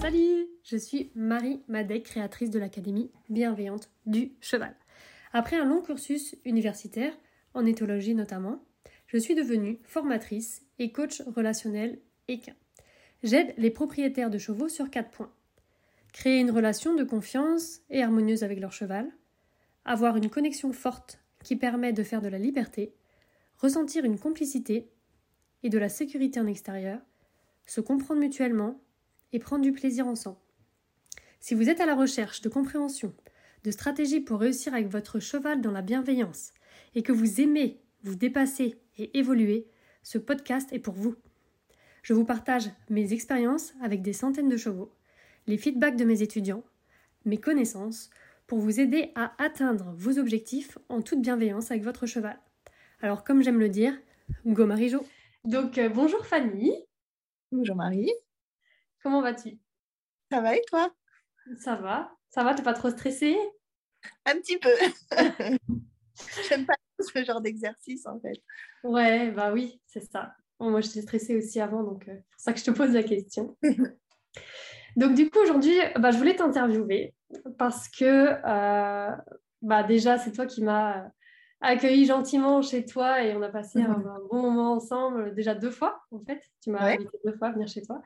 Salut, je suis Marie Madec, créatrice de l'Académie bienveillante du cheval. Après un long cursus universitaire, en éthologie notamment, je suis devenue formatrice et coach relationnel équin. J'aide les propriétaires de chevaux sur quatre points. Créer une relation de confiance et harmonieuse avec leur cheval, avoir une connexion forte qui permet de faire de la liberté, ressentir une complicité et de la sécurité en extérieur, se comprendre mutuellement et prendre du plaisir ensemble. Si vous êtes à la recherche de compréhension, de stratégies pour réussir avec votre cheval dans la bienveillance et que vous aimez vous dépasser et évoluer, ce podcast est pour vous. Je vous partage mes expériences avec des centaines de chevaux, les feedbacks de mes étudiants, mes connaissances pour vous aider à atteindre vos objectifs en toute bienveillance avec votre cheval. Alors comme j'aime le dire, go Marie-Jo. Donc euh, bonjour Fanny. Bonjour Marie. Comment vas-tu? Ça va et toi? Ça va. Ça va, t'es pas trop stressée? Un petit peu. J'aime pas ce genre d'exercice en fait. Ouais, bah oui, c'est ça. moi, j'étais stressée aussi avant, donc euh, c'est pour ça que je te pose la question. donc du coup, aujourd'hui, bah, je voulais t'interviewer parce que euh, bah, déjà, c'est toi qui m'as accueilli gentiment chez toi et on a passé un, bon moment ensemble, déjà deux fois en fait. Tu m'as invité deux fois à venir chez toi.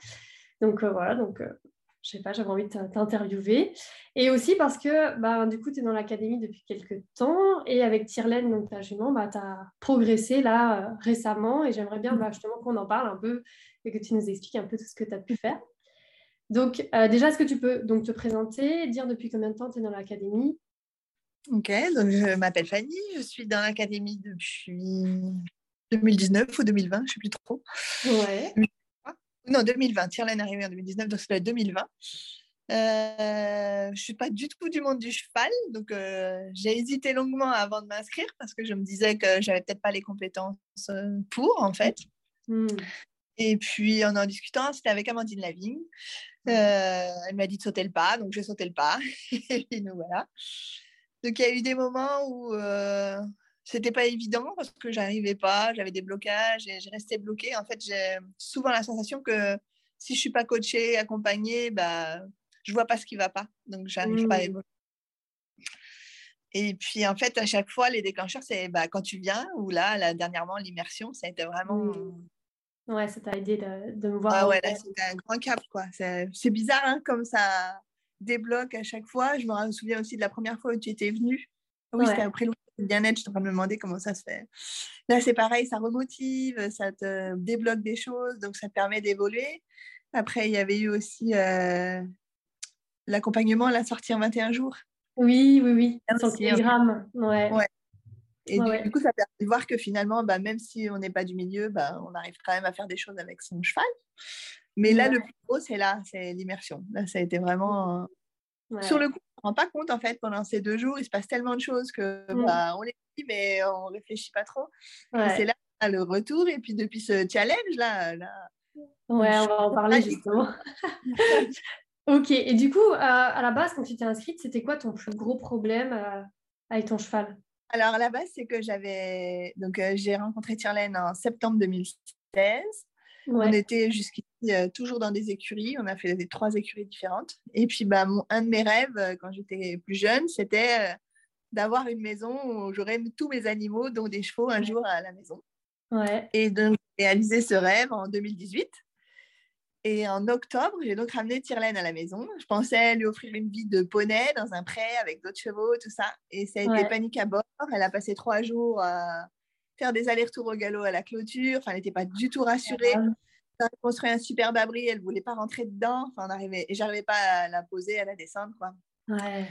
Donc euh, voilà, donc je sais pas, j'avais envie de t'interviewer. Et aussi parce que bah, du coup, tu es dans l'académie depuis quelques temps et avec Tyrlène, donc ta jument, bah, tu as progressé là euh, récemment et j'aimerais bien bah, justement qu'on en parle un peu et que tu nous expliques un peu tout ce que tu as pu faire. Donc euh, déjà, est-ce que tu peux donc te présenter, dire depuis combien de temps tu es dans l'académie? Ok, donc je m'appelle Fanny, je suis dans l'académie depuis 2019 ou 2020, je ne sais plus trop. Ouais. Non, 2020. Tyrlène est arrivée en 2019, donc c'est 2020. Euh, je ne suis pas du tout du monde du cheval, donc euh, j'ai hésité longuement avant de m'inscrire parce que je me disais que j'avais peut-être pas les compétences pour, en fait. Hmm. Et puis en en discutant, c'était avec Amandine Lavigne. elle m'a dit de sauter le pas, donc j'ai sauté le pas. et puis nous voilà. Donc il y a eu des moments où c'était pas évident parce que j'arrivais pas, j'avais des blocages et je restais bloquée. En fait, j'ai souvent la sensation que si je suis pas coachée, accompagnée, bah, je vois pas ce qui va pas. Donc, j'arrive pas à mmh. évoluer. Et puis, en fait, à chaque fois, les déclencheurs, c'est bah, quand tu viens, ou là, là dernièrement, l'immersion, ça a été vraiment. Mmh. Ouais, ça t'a aidé de, me voir. Ah ouais, là, c'était un grand cap, quoi. C'est bizarre, hein, comme ça débloque à chaque fois. Je me souviens aussi de la première fois où tu étais venue. Oui, c'était après le bien-être, je suis en train de me demander comment ça se fait. Là, c'est pareil, ça remotive, ça te débloque des choses, donc ça te permet d'évoluer. Après, il y avait eu aussi euh, l'accompagnement, la sortie en 21 jours. Oui, oui, oui, sur Ouais. ouais. Et du, coup, ça permet de voir que finalement, bah, même si on n'est pas du milieu, bah, on arrive quand même à faire des choses avec son cheval. Mais là, le plus gros, c'est là, c'est l'immersion. Là, ça a été vraiment sur le coup, on ne rend pas compte en fait pendant ces deux jours, il se passe tellement de choses que mmh. bah, on les dit mais on réfléchit pas trop. C'est là le retour et puis depuis ce challenge là, là ouais, on va en parler justement. ok, et du coup, euh, à la base, quand tu t'es inscrite, c'était quoi ton plus gros problème euh, avec ton cheval? Alors la base, c'est que j'avais donc euh, j'ai rencontré Tyrlène en septembre 2016. On était jusqu'ici euh, toujours dans des écuries. On a fait des, trois écuries différentes. Et puis, bah, mon, un de mes rêves euh, quand j'étais plus jeune, c'était d'avoir une maison où j'aurais tous mes animaux, dont des chevaux, un jour à la maison. Ouais. Et donc, j'ai réalisé ce rêve en 2018. Et en octobre, j'ai donc ramené Tyrlène à la maison. Je pensais lui offrir une vie de poney dans un pré avec d'autres chevaux, tout ça. Et ça a été panique à bord. Elle a passé trois jours à faire des allers-retours au galop à la clôture. Enfin, elle n'était pas du tout rassurée. On a construit un superbe abri, elle ne voulait pas rentrer dedans. Enfin, on arrivait, et j'arrivais pas à la poser, à la descendre. Quoi. Ouais.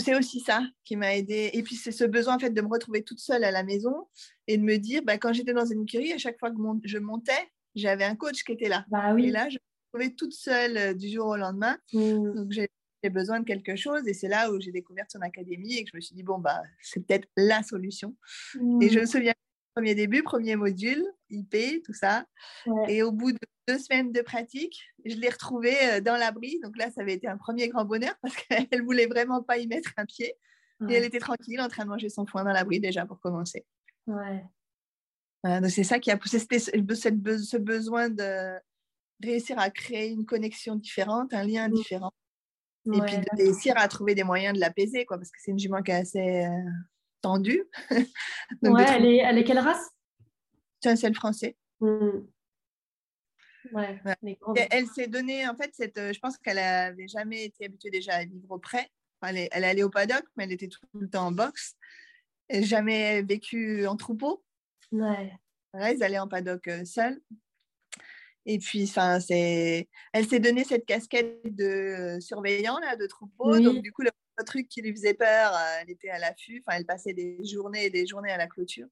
C'est aussi ça qui m'a aidé. Et puis, c'est ce besoin en fait, de me retrouver toute seule à la maison et de me dire, bah, quand j'étais dans une écurie, à chaque fois que je montais, j'avais un coach qui était là. Bah, oui. Et là, je me retrouvais toute seule euh, du jour au lendemain. Mmh. Donc, j'ai besoin de quelque chose. Et c'est là où j'ai découvert son académie et que je me suis dit, bon, bah, c'est peut-être la solution. Et je me souviens premier début, premier module, IP, tout ça. Et au bout de deux semaines de pratique, je l'ai retrouvée dans l'abri. Donc là, ça avait été un premier grand bonheur parce qu'elle voulait vraiment pas y mettre un pied. Et elle était tranquille en train de manger son foin dans l'abri déjà pour commencer. Ouais. donc c'est ça qui a poussé ce besoin de réussir à créer une connexion différente, un lien mmh. différent. Et puis de réussir à trouver des moyens de l'apaiser, quoi, parce que c'est une jument qui est assez euh, tendue. ouais, elle, est, elle est quelle race? C'est un sel français. Mmh. Ouais, elle, s'est donnée, en fait, cette, euh, je pense qu'elle n'avait jamais été habituée déjà à vivre auprès. elle, est, elle allait au paddock, mais elle était tout le temps en boxe. Elle jamais vécu en troupeau. Ouais. ils allaient en paddock euh, seuls. Et puis, enfin, c'est, elle s'est donné cette casquette de euh, surveillant là, de troupeau. Donc, du coup, le truc qui lui faisait peur, euh, elle était à l'affût. Enfin, elle passait des journées et des journées à la clôture.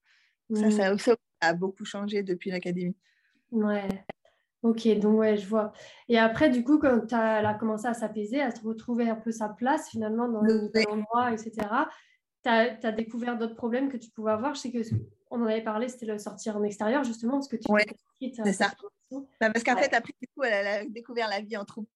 Ça, mmh. ça, a beaucoup changé depuis l'académie. Ouais. Ok, donc ouais, je vois. Et après, du coup, quand elle a commencé à s'apaiser, à se retrouver un peu sa place finalement dans l'endroit, etc., tu as, as, découvert d'autres problèmes que tu pouvais avoir. Je sais qu'on en avait parlé, c'était le sortir en extérieur justement, parce que tu ouais, c'est ça. Bah, parce qu'en fait, après, du coup, elle a découvert la vie en troupeau.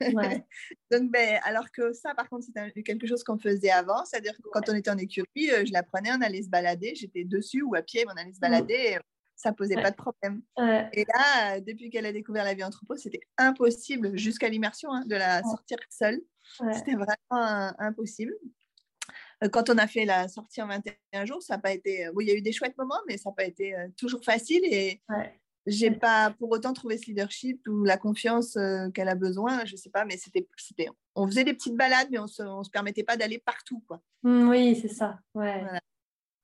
Donc, ben, alors que ça, par contre, c'était quelque chose qu'on faisait avant. C'est-à-dire que quand on était en écurie, euh, je la prenais, on allait se balader. J'étais dessus ou à pied, mais on allait se mmh. balader. ça posait pas de problème. Et là, depuis qu'elle a découvert la vie en troupeau, c'était impossible, jusqu'à l'immersion, hein, de la sortir seule. C'était vraiment impossible. Euh, quand on a fait la sortie en 21 jours, ça n'a pas été. Oui, il y a eu des chouettes moments, mais ça n'a pas été euh, toujours facile. Et j'ai pas pour autant trouvé ce leadership ou la confiance euh, qu'elle a besoin. Je sais pas, mais c'était, c'était, on faisait des petites balades, mais on se, on se permettait pas d'aller partout, quoi. Mmh, oui, c'est ça. Ouais.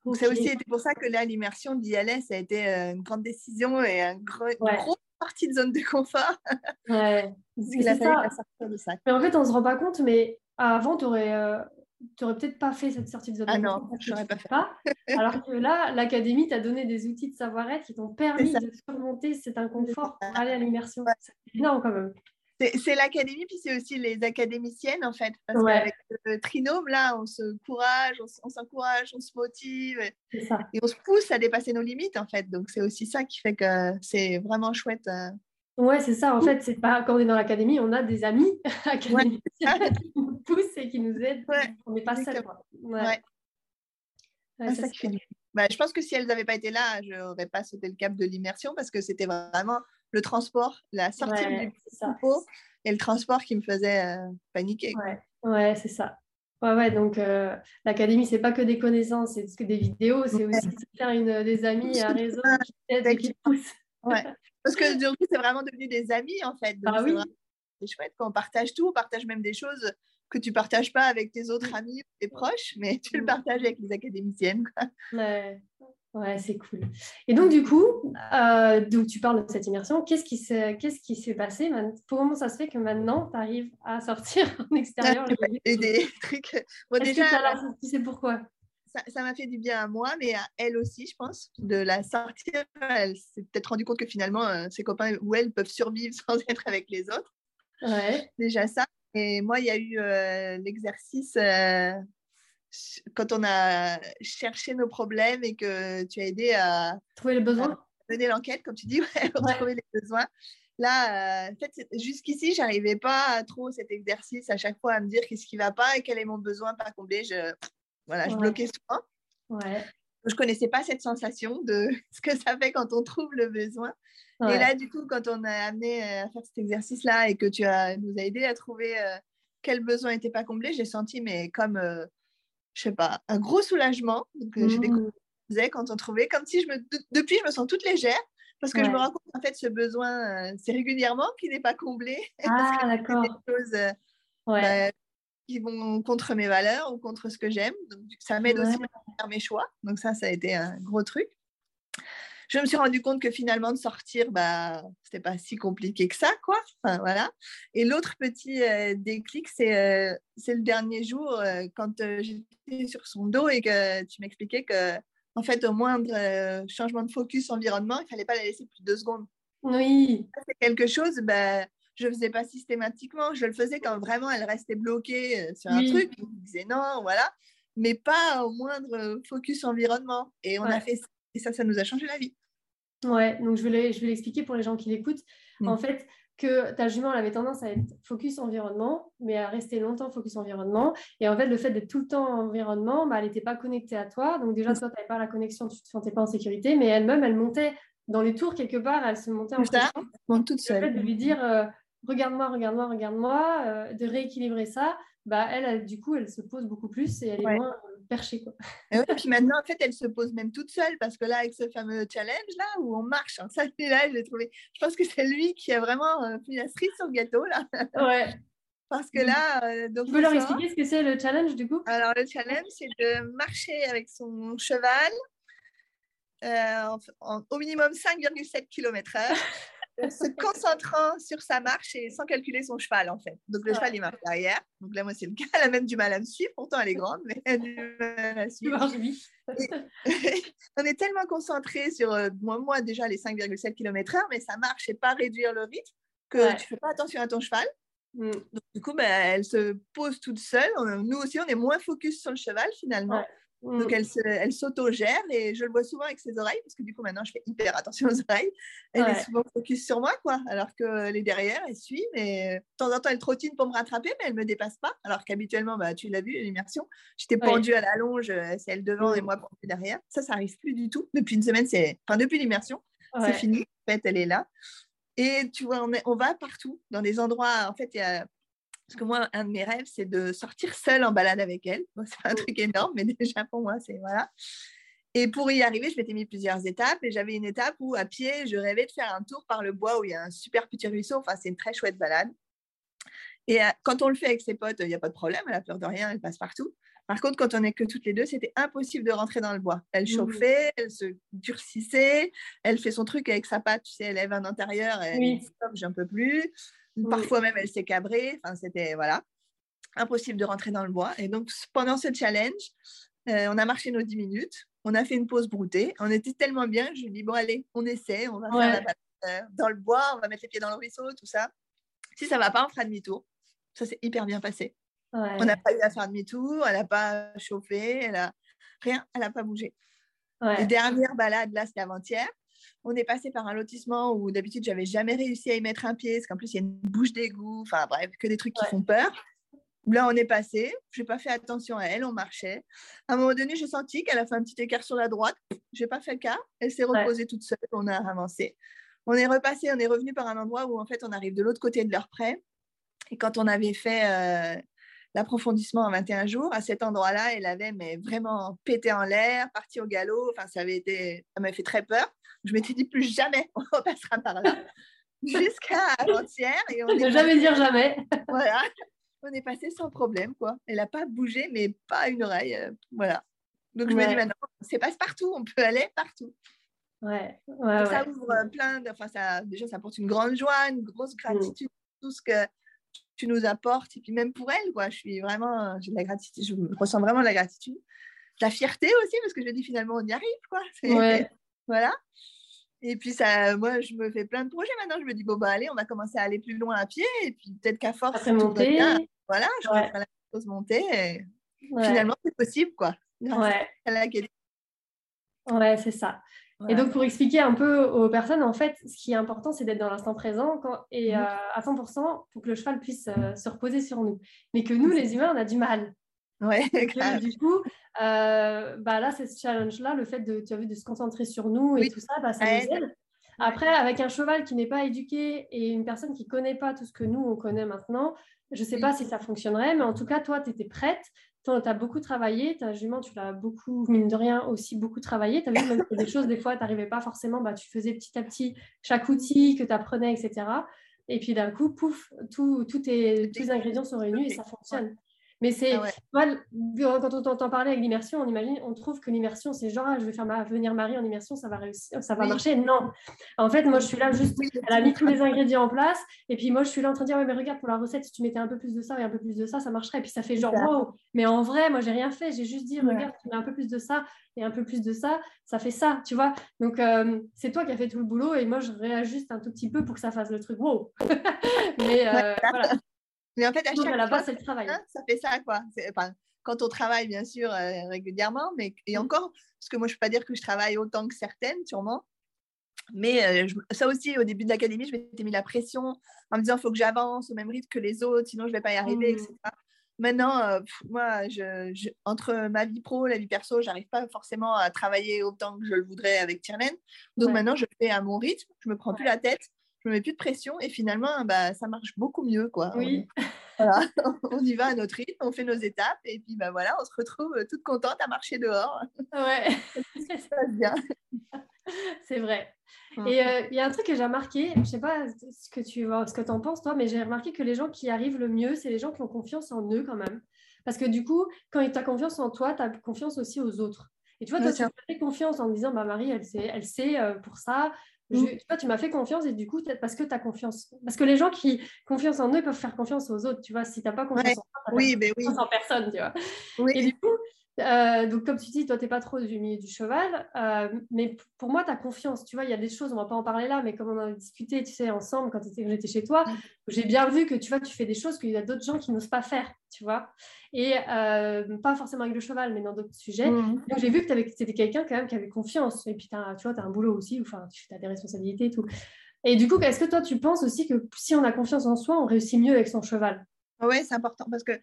Donc c'est aussi pour ça que là, l'immersion d'y aller, ça a été euh, une grande décision et un gros, une grosse partie de zone de confort. Ouais. ça. Mais en fait, on se rend pas compte, mais avant, tu aurais euh, tu n'aurais peut-être pas fait cette sortie de zone ah non, je n'aurais pas fait. Pas, alors que là, l'académie t'a donné des outils de savoir-être qui t'ont permis de surmonter cet inconfort pour aller à l'immersion. C'est énorme quand même. C'est l'académie, puis c'est aussi les académiciennes, en fait. Parce qu'avec le trinôme, là, on se courage, on s'encourage, on, se motive. Ça. Et on se pousse à dépasser nos limites, en fait. Donc, c'est aussi ça qui fait que c'est vraiment chouette. Euh. Ouais, c'est ça. En fait, c'est pas quand on est dans l'académie, on a des amis académiciens nous poussent et qui nous aident. on n'est pas seul. Ouais. ça fait bah, je pense que si elles n'avaient pas été là, je n'aurais pas sauté le cap de l'immersion parce que c'était vraiment le transport, la sortie du troupeau et le transport qui me faisait euh, paniquer. Ouais, ouais c'est ça. Ouais, ouais, donc euh, l'académie, c'est pas que des connaissances, c'est que des vidéos, c'est aussi faire une, des amis, un réseau qui t'aide qui pousse. Ouais. Parce que du coup, c'est vraiment devenu des amis en fait. ah oui. C'est chouette quand on partage tout, on partage même des choses que tu partages pas avec tes autres amis ou tes proches, mais tu le mm. partages avec les académiciennes. Quoi. Ouais, ouais c'est cool. Et donc, du coup, euh, donc, tu parles de cette immersion. Qu'est-ce qui s'est, s'est passé Comment ça se fait que maintenant, tu arrives à sortir en extérieur et des trucs. Bon, déjà, que tu sais pourquoi? ça m'a fait du bien à moi, mais à elle aussi, je pense, de la sortir. Elle s'est peut-être rendu compte que finalement, euh, ses copains ou elle peuvent survivre sans être avec les autres. Ouais. Déjà ça. Et moi, il y a eu euh, l'exercice euh, quand on a cherché nos problèmes et que tu as aidé à trouver les besoins. Mener l'enquête, comme tu dis, ouais, pour trouver les besoins. Là, en fait, jusqu'ici, j'arrivais pas à trop cet exercice à chaque fois à me dire qu'est-ce qui va pas et quel est mon besoin pas comblé. Je, voilà, je bloquais souvent. Je connaissais pas cette sensation de ce que ça fait quand on trouve le besoin. Et là, du coup, quand on a amené euh, à faire cet exercice-là et que tu as, nous as aidé à trouver euh, quel besoin n'était pas comblé, j'ai senti, mais comme, euh, je sais pas, un gros soulagement. Donc, j'ai découvert quand on trouvait, comme si je me, depuis, je me sens toute légère parce que je me rends compte en fait ce besoin c'est régulièrement qui n'est pas comblé ah d'accord des choses ouais. Bah, qui vont contre mes valeurs ou contre ce que j'aime. Donc, ça m'aide aussi à faire mes choix. Donc, ça, ça a été un gros truc. Je me suis rendu compte que finalement, de sortir, bah, c'était pas si compliqué que ça, quoi. Enfin, voilà. Et l'autre petit euh, déclic, c'est euh, c'est le dernier jour, euh, quand j'étais sur son dos et que tu m'expliquais que, en fait, au moindre changement de focus environnement, il fallait pas la laisser plus de deux secondes. Oui. C'est quelque chose, bah, je ne faisais pas systématiquement. Je le faisais quand vraiment elle restait bloquée euh, sur un truc. Je disais non, voilà. Mais pas au moindre focus environnement. Et on a fait ça. Et ça, ça nous a changé la vie. Ouais, donc je vais l'expliquer pour les gens qui l'écoutent. mm. en fait, que ta jument elle avait tendance à être focus environnement, mais à rester longtemps focus environnement. Et en fait, le fait d'être tout le temps environnement, bah, elle n'était pas connectée à toi. Donc déjà, toi, tu n'avais pas la connexion, tu ne te sentais pas en sécurité, mais elle-même, elle montait dans les tours quelque part, elle se montait en ça, toute seule. Le fait de lui dire, euh, regarde-moi, regarde-moi, regarde-moi, euh, de rééquilibrer ça, bah, elle, du coup, elle se pose beaucoup plus et elle est moins perchée. Quoi. Et, puis maintenant, en fait, elle se pose même toute seule parce que là, avec ce fameux challenge là où on marche, hein, ça, là, je trouvé. Je pense que c'est lui qui a vraiment euh, mis la cerise sur le gâteau là. Ouais. parce que là, euh, donc. Tu peux leur expliquer ce que c'est le challenge du coup? Alors le challenge, c'est de marcher avec son cheval. au minimum 5,7 km/h se concentrant sur sa marche et sans calculer son cheval, en fait. Donc, le cheval, il marche derrière. Donc là, moi, c'est le cas. Elle a même du mal à me suivre. Pourtant, elle est grande, mais elle a du mal à suivre. on est tellement concentré sur, euh, moi, moi, déjà, les 5,7 km/h, mais ça marche et pas réduire le rythme que tu fais pas attention à ton cheval. Mm. Donc, du coup, ben, elle se pose toute seule. Nous aussi, on est moins focus sur le cheval, finalement. Donc, mm. elle, s'auto-gère et je le vois souvent avec ses oreilles, parce que du coup, maintenant, je fais hyper attention aux oreilles. Elle est souvent focus sur moi, quoi, alors qu'elle est derrière, elle suit, mais de temps en temps, elle trottine pour me rattraper, mais elle ne me dépasse pas. Alors qu'habituellement, bah, tu l'as vu, l'immersion, j'étais pendue à la longe, euh, c'est elle devant et mm. moi pendue derrière. Ça, ça n'arrive plus du tout. Depuis une semaine, c'est. Enfin, depuis l'immersion, c'est fini. En fait, elle est là. Et tu vois, on, on va partout, dans des endroits. En fait, il y a parce que moi, un de mes rêves, c'est de sortir seule en balade avec elle. Ce c'est pas un truc énorme, mais déjà pour moi, c'est voilà. Et pour y arriver, je m'étais mis plusieurs étapes. Et j'avais une étape où, à pied, je rêvais de faire un tour par le bois où il y a un super petit ruisseau. Enfin, c'est une très chouette balade. Et euh, quand on le fait avec ses potes, il n'y a pas de problème. Elle a peur de rien, elle passe partout. Par contre, quand on n'est que toutes les deux, c'était impossible de rentrer dans le bois. Elle mmh. chauffait, elle se durcissait, elle fait son truc avec sa patte, tu sais, elle lève un intérieur, et oui. j'en peux plus. Parfois même, elle s'est cabrée. Enfin, c'était voilà, impossible de rentrer dans le bois. Et donc, pendant ce challenge, euh, on a marché nos 10 minutes. On a fait une pause broutée. On était tellement bien. Je lui ai dit, bon, allez, on essaie. On va faire la euh, dans le bois. On va mettre les pieds dans le ruisseau, tout ça. Si ça va pas, on fera demi-tour. Ça s'est hyper bien passé. On n'a pas eu à faire demi-tour. Elle n'a pas chauffé. Elle a rien. Elle n'a pas bougé. La dernière balade, là, c'était avant-hier on est passé par un lotissement où d'habitude, j'avais jamais réussi à y mettre un pied, parce qu'en plus, il y a une bouche d'égout, enfin bref, que des trucs qui font peur. Là, on est passé, je n'ai pas fait attention à elle, on marchait. À un moment donné, j'ai senti qu'elle a fait un petit écart sur la droite. Je n'ai pas fait le cas. Elle s'est reposée toute seule, on a avancé. On est repassé, on est revenu par un endroit où en fait on arrive de l'autre côté de leur prêt. Et quand on avait fait euh, l'approfondissement en 21 jours, à cet endroit-là, elle avait mais vraiment pété en l'air, parti au galop. Enfin, ça avait été, ça m'avait fait très peur. Je m'étais dit plus jamais on repassera par là. Jusqu'à avant-hier. Et on ne jamais dire jamais. voilà. On est passé sans problème, quoi. Elle n'a pas bougé, mais pas une oreille. Euh, voilà. Donc je me dis maintenant, c'est passe partout, on peut aller partout. Ouais. ça ouvre plein de. Enfin, ça, déjà, ça apporte une grande joie, une grosse mm. gratitude, tout ce que tu nous apportes. Et puis même pour elle, quoi, je suis vraiment, j'ai de la gratitude, je ressens vraiment de la gratitude. La fierté aussi, parce que je me dis finalement, on y arrive, quoi. Voilà. Et puis, ça, moi, je me fais plein de projets maintenant. Je me dis, bon, bah, allez, on va commencer à aller plus loin à pied. Et puis, peut-être qu'à force, Après monter. voilà, je vais faire la chose monter. Et finalement, c'est possible, quoi. Ouais. Ouais, c'est ça. Et donc, pour expliquer un peu aux personnes, en fait, ce qui est important, c'est d'être dans l'instant présent et mmh. euh, à 100% pour que le cheval puisse euh, se reposer sur nous. Mais que nous, les humains, on a du mal. Ouais, du coup, euh, bah là, c'est ce challenge-là, le fait de, tu as vu, de se concentrer sur nous et tout ça, bah, ça nous aide. Après, avec un cheval qui n'est pas éduqué et une personne qui ne connaît pas tout ce que nous, on connaît maintenant, je ne sais pas si ça fonctionnerait, mais en tout cas, toi, tu étais prête, tu as beaucoup travaillé, ta jument, tu l'as beaucoup, mine de rien, aussi beaucoup travaillé. Tu as vu, même des choses, des fois, tu n'arrivais pas forcément, bah, tu faisais petit à petit chaque outil que tu apprenais, etc. Et puis d'un coup, pouf, tout, tout tous les ingrédients sont réunis et ça fonctionne. Mais c'est, ah quand on t'entend parler avec l'immersion, on imagine, on trouve que l'immersion, c'est genre, ah, je vais faire ma, venir Marie en immersion, ça va réussir, ça va marcher. Non. En fait, moi, je suis là juste, elle a mis tous les ingrédients en place, et puis moi, je suis là en train de dire, ouais, mais regarde, pour la recette, si tu mettais un peu plus de ça et un peu plus de ça, ça marcherait. Et puis ça fait genre, wow. Mais en vrai, moi, j'ai rien fait, j'ai juste dit, regarde, tu mets un peu plus de ça et un peu plus de ça, ça fait ça, tu vois. Donc, euh, c'est toi qui as fait tout le boulot, et moi, je réajuste un tout petit peu pour que ça fasse le truc, wow. mais euh, voilà. Mais en fait, à chaque fois, c'est le travail. Hein, ça fait ça, quoi. Enfin, quand on travaille, bien sûr, euh, régulièrement, mais et mm. encore, parce que moi, je ne peux pas dire que je travaille autant que certaines, sûrement. mais ça aussi, au début de l'académie, je m'étais mis la pression en me disant il faut que j'avance au même rythme que les autres, sinon je ne vais pas y arriver, etc. Mmh. Maintenant, moi, je, entre ma vie pro, la vie perso, j'arrive pas forcément à travailler autant que je le voudrais avec Tierlaine. Donc maintenant, je fais à mon rythme, je me prends plus la tête, je me mets plus de pression et finalement, bah, ça marche beaucoup mieux. Quoi. Oui. Voilà, on y va à notre rythme, on fait nos étapes et puis bah, voilà, on se retrouve toute contente à marcher dehors. Ouais. ça se passe bien. C'est vrai. Mmh. Et euh, il y a un truc que j'ai remarqué, je ne sais pas ce que tu ce que en penses toi, mais j'ai remarqué que les gens qui arrivent le mieux, c'est les gens qui ont confiance en eux quand même. Parce que du coup, quand tu as confiance en toi, tu as confiance aussi aux autres. Et tu vois, toi, tu as fait confiance en disant, bah, Marie, elle sait, elle sait euh, pour ça. Mmh. tu vois, tu m'as fait confiance et du coup, parce que tu as confiance. Parce que les gens qui confiance en eux peuvent faire confiance aux autres, tu vois. Si tu n'as pas confiance en toi, oui, ben oui. en personne, tu vois. Et du coup, euh, donc, comme tu dis, toi, tu n'es pas trop du milieu du cheval, euh, mais pour moi, tu as confiance. Tu vois, il y a des choses, on ne va pas en parler là, mais comme on en a discuté, tu sais, ensemble quand j'étais chez toi, j'ai bien vu que tu vois, tu fais des choses qu'il y a d'autres gens qui n'osent pas faire, tu vois. Et euh, pas forcément avec le cheval, mais dans d'autres sujets. Mmh. Donc, j'ai vu que tu étais quelqu'un quand même qui avait confiance. Et puis, tu vois, tu as un boulot aussi, enfin, tu as des responsabilités et tout. Et du coup, est-ce que toi, tu penses aussi que si on a confiance en soi, on réussit mieux avec son cheval? Oui, c'est important parce que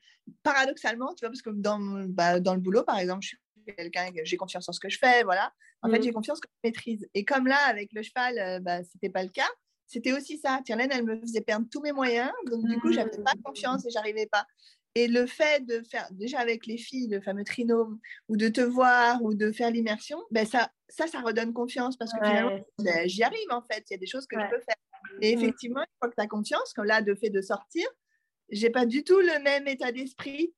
paradoxalement, tu vois, parce que dans, bah, dans le boulot, par exemple, je suis quelqu'un, j'ai confiance en ce que je fais, voilà. En fait, mmh. j'ai confiance que je maîtrise. Et comme là, avec le cheval, euh, bah, ce n'était pas le cas. C'était aussi ça. Tierlaine, elle me faisait perdre tous mes moyens. Donc, du coup, je n'avais pas mmh. confiance et j'arrivais pas. Et le fait de faire, déjà avec les filles, le fameux trinôme, ou de te voir, ou de faire l'immersion, ben ça, ça, ça redonne confiance parce que finalement, ben, j'y arrive en fait. Il y a des choses que je peux faire. Et mmh. effectivement, une fois que tu as confiance, comme là, de fait de sortir, j'ai pas du tout le même état d'esprit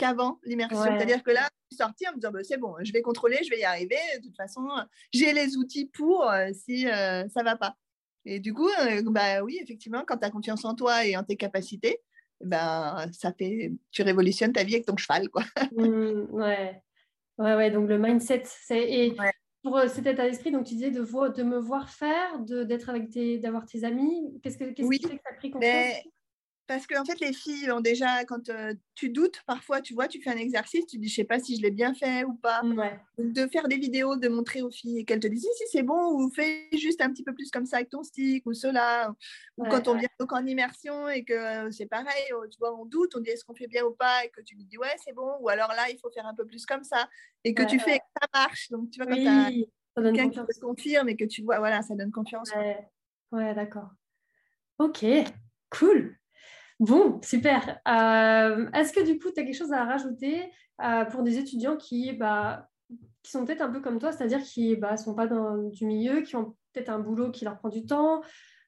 qu'avant l'immersion. C'est-à-dire que là, je suis sortie en me disant bah, c'est bon, je vais contrôler, je vais y arriver. De toute façon, j'ai les outils pour euh, si euh, ça va pas. Et du coup, euh, bah oui, effectivement, quand tu as confiance en toi et en tes capacités, ben, ça fait, tu révolutionnes ta vie avec ton cheval. Quoi. Mmh, ouais. ouais, ouais. Donc le mindset, c'est. Et pour cet état d'esprit, donc tu disais de, de me voir faire, d'être avec tes, d'avoir tes amis. Qu'est-ce que, qu'est-ce qui fait que tu as pris confiance? Parce qu'en fait, les filles ont déjà, quand euh, tu doutes, parfois, tu vois, tu fais un exercice, tu dis, je sais pas si je l'ai bien fait ou pas. de faire des vidéos, de montrer aux filles et qu'elles te disent, si, si, c'est bon, ou fais juste un petit peu plus comme ça avec ton stick, ou cela. Ou quand on vient donc en immersion et que euh, c'est pareil, oh, tu vois, on doute, on dit, est-ce qu'on fait bien ou pas, et que tu lui dis, ouais, c'est bon, ou alors là, il faut faire un peu plus comme ça, et que tu fais et que ça marche. Donc, tu vois, quand tu as quelqu'un qui te confirme et que tu vois, voilà, ça donne confiance. ouais d'accord. Ok, cool. Bon, super. Euh, est-ce que du coup, tu as quelque chose à rajouter euh, pour des étudiants qui, bah, qui sont peut-être un peu comme toi, c'est-à-dire qui ne bah, sont pas dans du milieu, qui ont peut-être un boulot qui leur prend du temps?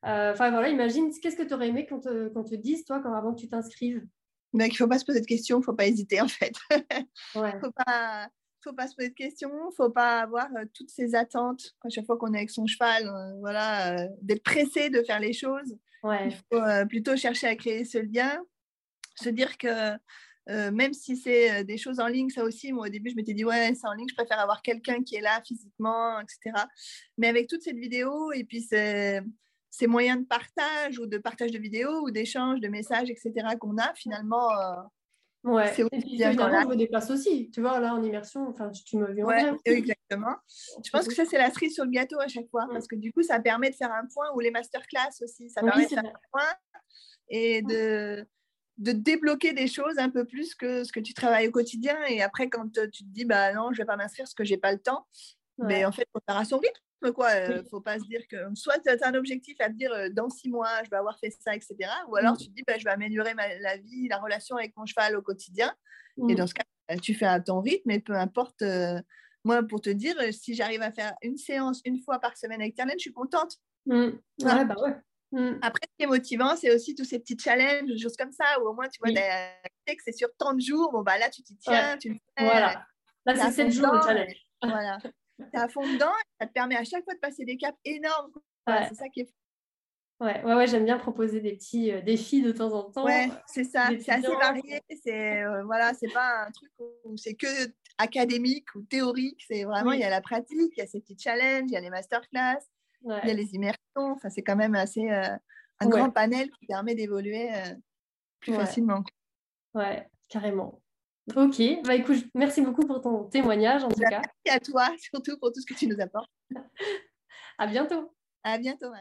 Euh, Enfin voilà, imagine, qu'est-ce que tu aurais aimé qu'on te, te, dise, toi, quand, avant que tu t'inscrives? Il ne faut pas se poser de questions, il ne faut pas hésiter en fait. Il ouais. faut pas faut pas se poser de questions, faut pas avoir toutes ces attentes à chaque fois qu'on est avec son cheval, voilà, d'être pressé de faire les choses. Il faut euh, plutôt chercher à créer ce lien, se dire que euh, même si c'est euh, des choses en ligne, ça aussi, moi au début je m'étais dit ouais c'est en ligne, je préfère avoir quelqu'un qui est là physiquement, etc. Mais avec toute cette vidéo et puis ces, ces moyens de partage ou de partage de vidéos ou d'échange de messages, etc. qu'on a finalement, Ouais, et puis évidemment, je me déplace aussi. Tu vois, là, en immersion, enfin, tu me vis ouais, exactement. Je pense que ça, c'est la cerise sur le gâteau à chaque fois, parce que du coup, ça permet de faire un point, ou les masterclass aussi, ça permet de faire un point et de, de débloquer des choses un peu plus que ce que tu travailles au quotidien. Et après, quand tu te dis, bah non, je vais pas m'inscrire parce que j'ai pas le temps, mais en fait, il faut faire à son rythme quoi. Euh, faut pas se dire que soit tu as un objectif à te dire dans six mois, je vais avoir fait ça, etc. Ou alors mm. tu te dis, bah, je vais améliorer ma, la vie, la relation avec mon cheval au quotidien. Et mm. dans ce cas, bah, tu fais à ton rythme, et peu importe. Euh, moi, pour te dire, si j'arrive à faire une séance une fois par semaine avec Tierlaine, je suis contente. Ouais, bah ouais. Après, ce qui est motivant, c'est aussi tous ces petits challenges, des choses comme ça, où au moins, tu vois, que c'est sur tant de jours, bon, bah là, tu t'y tiens, tu le fais. Voilà. Là, c'est 7 jours le challenge. Voilà. tu es à fond dedans, ça te permet à chaque fois de passer des caps énormes. C'est ça qui est Ouais, ouais, ouais j'aime bien proposer des petits euh, défis de temps en temps. Ouais, c'est ça, c'est assez varié. C'est euh, voilà, c'est pas un truc où c'est que académique ou théorique. C'est vraiment, il y a la pratique, il y a ces petits challenges, il y a les masterclass, il y a les immersions. Enfin, c'est quand même assez euh, un grand panel qui permet d'évoluer plus facilement. Ouais, carrément. Ok, bah écoute, merci beaucoup pour ton témoignage en tout cas. Merci à toi, surtout pour tout ce que tu nous apportes. À bientôt. À bientôt, Marie.